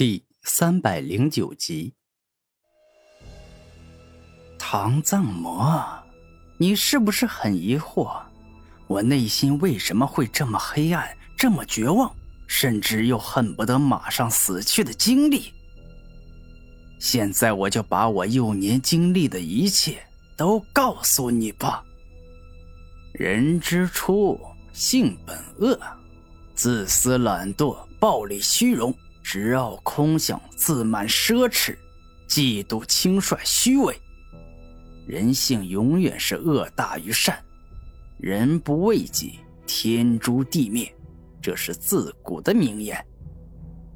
第三百零九集，唐藏魔，你是不是很疑惑，我内心为什么会这么黑暗、这么绝望，甚至又恨不得马上死去的经历？现在我就把我幼年经历的一切都告诉你吧。人之初，性本恶，自私懒惰，暴力虚荣。执傲空想，自满奢侈，嫉妒轻率虚伪。人性永远是恶大于善，人不为己，天诛地灭，这是自古的名言。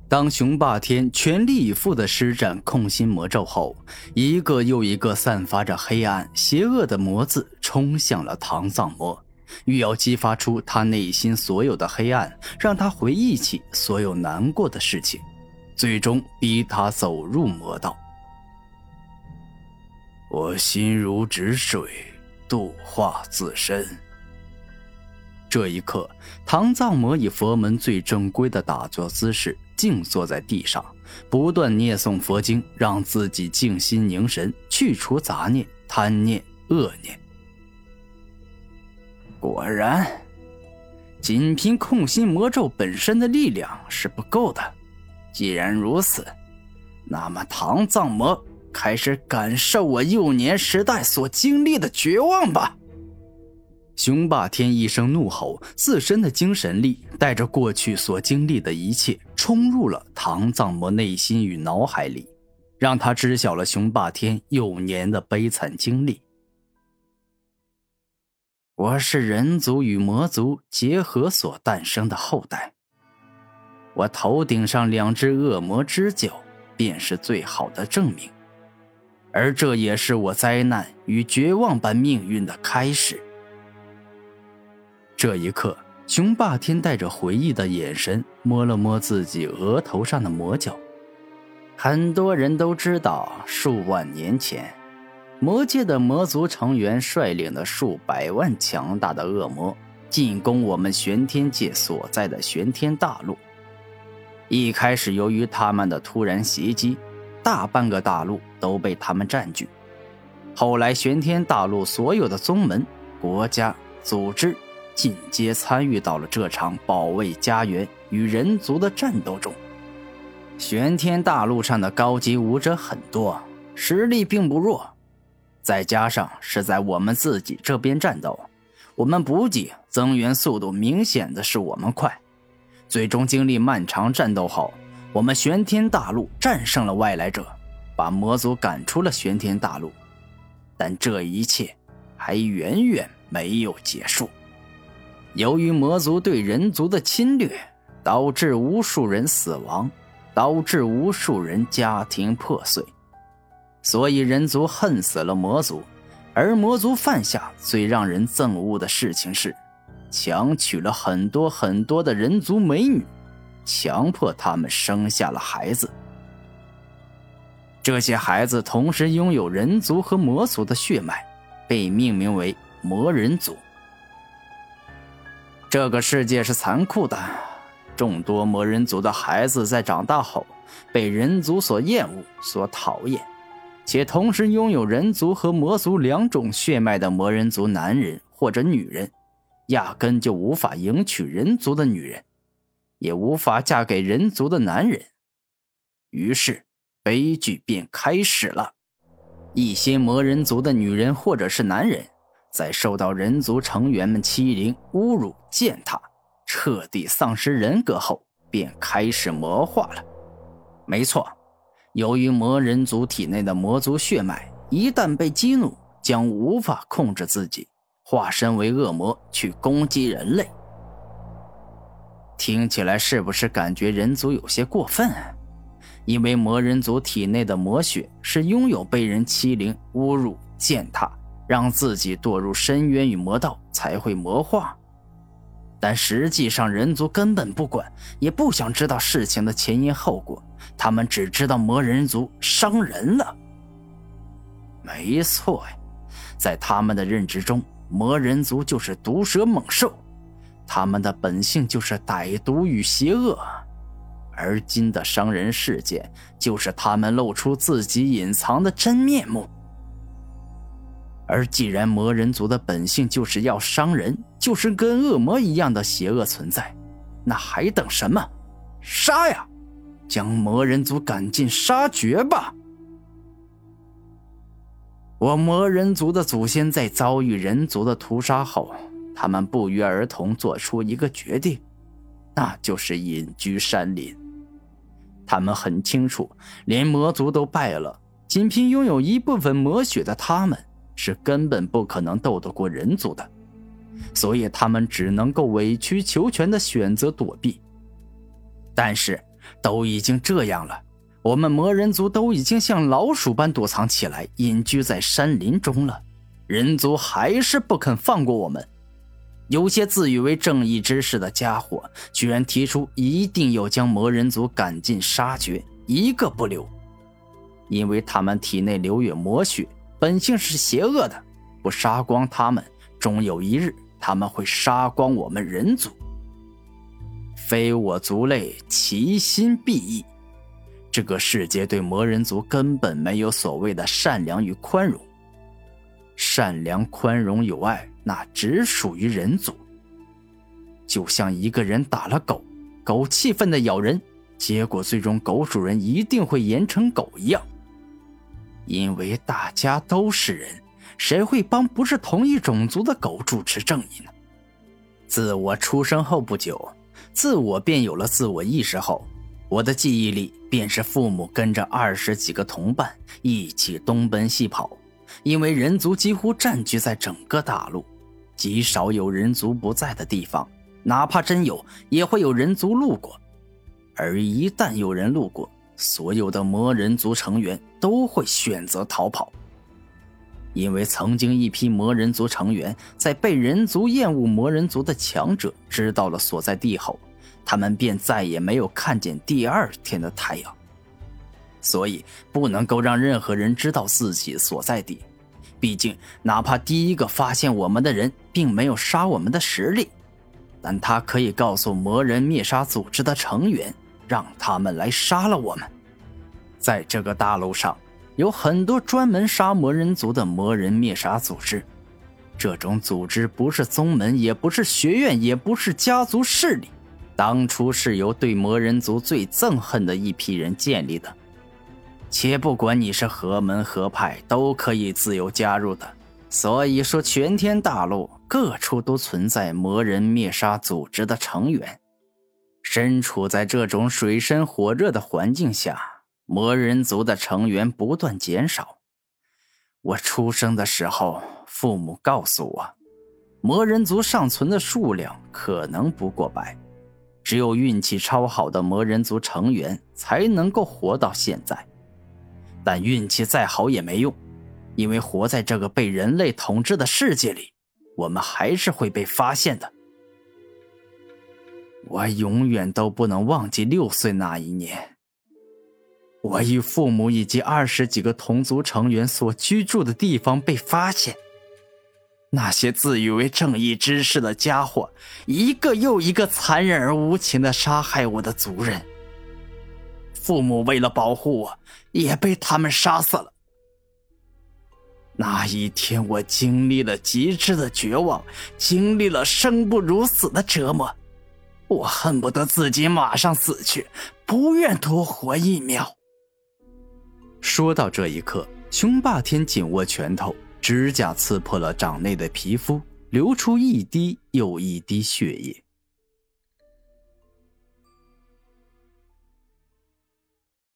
当雄霸天全力以赴的施展控心魔咒后，一个又一个散发着黑暗、邪恶的魔字冲向了唐藏魔。欲要激发出他内心所有的黑暗，让他回忆起所有难过的事情，最终逼他走入魔道。我心如止水，度化自身。这一刻，唐藏魔以佛门最正规的打坐姿势静坐在地上，不断念诵佛经，让自己静心凝神，去除杂念、贪念、恶念。果然，仅凭控心魔咒本身的力量是不够的。既然如此，那么唐藏魔开始感受我幼年时代所经历的绝望吧！雄霸天一声怒吼，自身的精神力带着过去所经历的一切，冲入了唐藏魔内心与脑海里，让他知晓了雄霸天幼年的悲惨经历。我是人族与魔族结合所诞生的后代。我头顶上两只恶魔之角，便是最好的证明，而这也是我灾难与绝望般命运的开始。这一刻，熊霸天带着回忆的眼神摸了摸自己额头上的魔角。很多人都知道，数万年前。魔界的魔族成员率领了数百万强大的恶魔进攻我们玄天界所在的玄天大陆。一开始，由于他们的突然袭击，大半个大陆都被他们占据。后来，玄天大陆所有的宗门、国家、组织尽皆参与到了这场保卫家园与人族的战斗中。玄天大陆上的高级武者很多，实力并不弱。再加上是在我们自己这边战斗，我们补给增援速度明显的是我们快。最终经历漫长战斗后，我们玄天大陆战胜了外来者，把魔族赶出了玄天大陆。但这一切还远远没有结束。由于魔族对人族的侵略，导致无数人死亡，导致无数人家庭破碎。所以人族恨死了魔族，而魔族犯下最让人憎恶的事情是，强娶了很多很多的人族美女，强迫他们生下了孩子。这些孩子同时拥有人族和魔族的血脉，被命名为魔人族。这个世界是残酷的，众多魔人族的孩子在长大后，被人族所厌恶、所讨厌。且同时拥有人族和魔族两种血脉的魔人族男人或者女人，压根就无法迎娶人族的女人，也无法嫁给人族的男人。于是，悲剧便开始了。一些魔人族的女人或者是男人，在受到人族成员们欺凌、侮辱、践踏，彻底丧失人格后，便开始魔化了。没错。由于魔人族体内的魔族血脉一旦被激怒，将无法控制自己，化身为恶魔去攻击人类。听起来是不是感觉人族有些过分？啊因为魔人族体内的魔血是拥有被人欺凌、侮辱、践踏，让自己堕入深渊与魔道才会魔化。但实际上，人族根本不管，也不想知道事情的前因后果。他们只知道魔人族伤人了。没错呀，在他们的认知中，魔人族就是毒蛇猛兽，他们的本性就是歹毒与邪恶。而今的伤人事件，就是他们露出自己隐藏的真面目。而既然魔人族的本性就是要伤人，就是跟恶魔一样的邪恶存在，那还等什么？杀呀！将魔人族赶尽杀绝吧！我魔人族的祖先在遭遇人族的屠杀后，他们不约而同做出一个决定，那就是隐居山林。他们很清楚，连魔族都败了，仅凭拥有一部分魔血的他们。是根本不可能斗得过人族的，所以他们只能够委曲求全的选择躲避。但是都已经这样了，我们魔人族都已经像老鼠般躲藏起来，隐居在山林中了，人族还是不肯放过我们。有些自以为正义之士的家伙，居然提出一定要将魔人族赶尽杀绝，一个不留，因为他们体内流有魔血。本性是邪恶的，不杀光他们，终有一日他们会杀光我们人族。非我族类，其心必异。这个世界对魔人族根本没有所谓的善良与宽容，善良、宽容、有爱，那只属于人族。就像一个人打了狗，狗气愤的咬人，结果最终狗主人一定会严惩狗一样。因为大家都是人，谁会帮不是同一种族的狗主持正义呢？自我出生后不久，自我便有了自我意识后，我的记忆里便是父母跟着二十几个同伴一起东奔西跑。因为人族几乎占据在整个大陆，极少有人族不在的地方，哪怕真有，也会有人族路过。而一旦有人路过，所有的魔人族成员都会选择逃跑，因为曾经一批魔人族成员在被人族厌恶魔人族的强者知道了所在地后，他们便再也没有看见第二天的太阳。所以不能够让任何人知道自己所在地，毕竟哪怕第一个发现我们的人并没有杀我们的实力，但他可以告诉魔人灭杀组织的成员。让他们来杀了我们。在这个大陆上，有很多专门杀魔人族的魔人灭杀组织。这种组织不是宗门，也不是学院，也不是家族势力，当初是由对魔人族最憎恨的一批人建立的。且不管你是何门何派，都可以自由加入的。所以说，全天大陆各处都存在魔人灭杀组织的成员。身处在这种水深火热的环境下，魔人族的成员不断减少。我出生的时候，父母告诉我，魔人族尚存的数量可能不过百，只有运气超好的魔人族成员才能够活到现在。但运气再好也没用，因为活在这个被人类统治的世界里，我们还是会被发现的。我永远都不能忘记六岁那一年，我与父母以及二十几个同族成员所居住的地方被发现。那些自以为正义之士的家伙，一个又一个残忍而无情的杀害我的族人。父母为了保护我，也被他们杀死了。那一天，我经历了极致的绝望，经历了生不如死的折磨。我恨不得自己马上死去，不愿多活一秒。说到这一刻，熊霸天紧握拳头，指甲刺破了掌内的皮肤，流出一滴又一滴血液。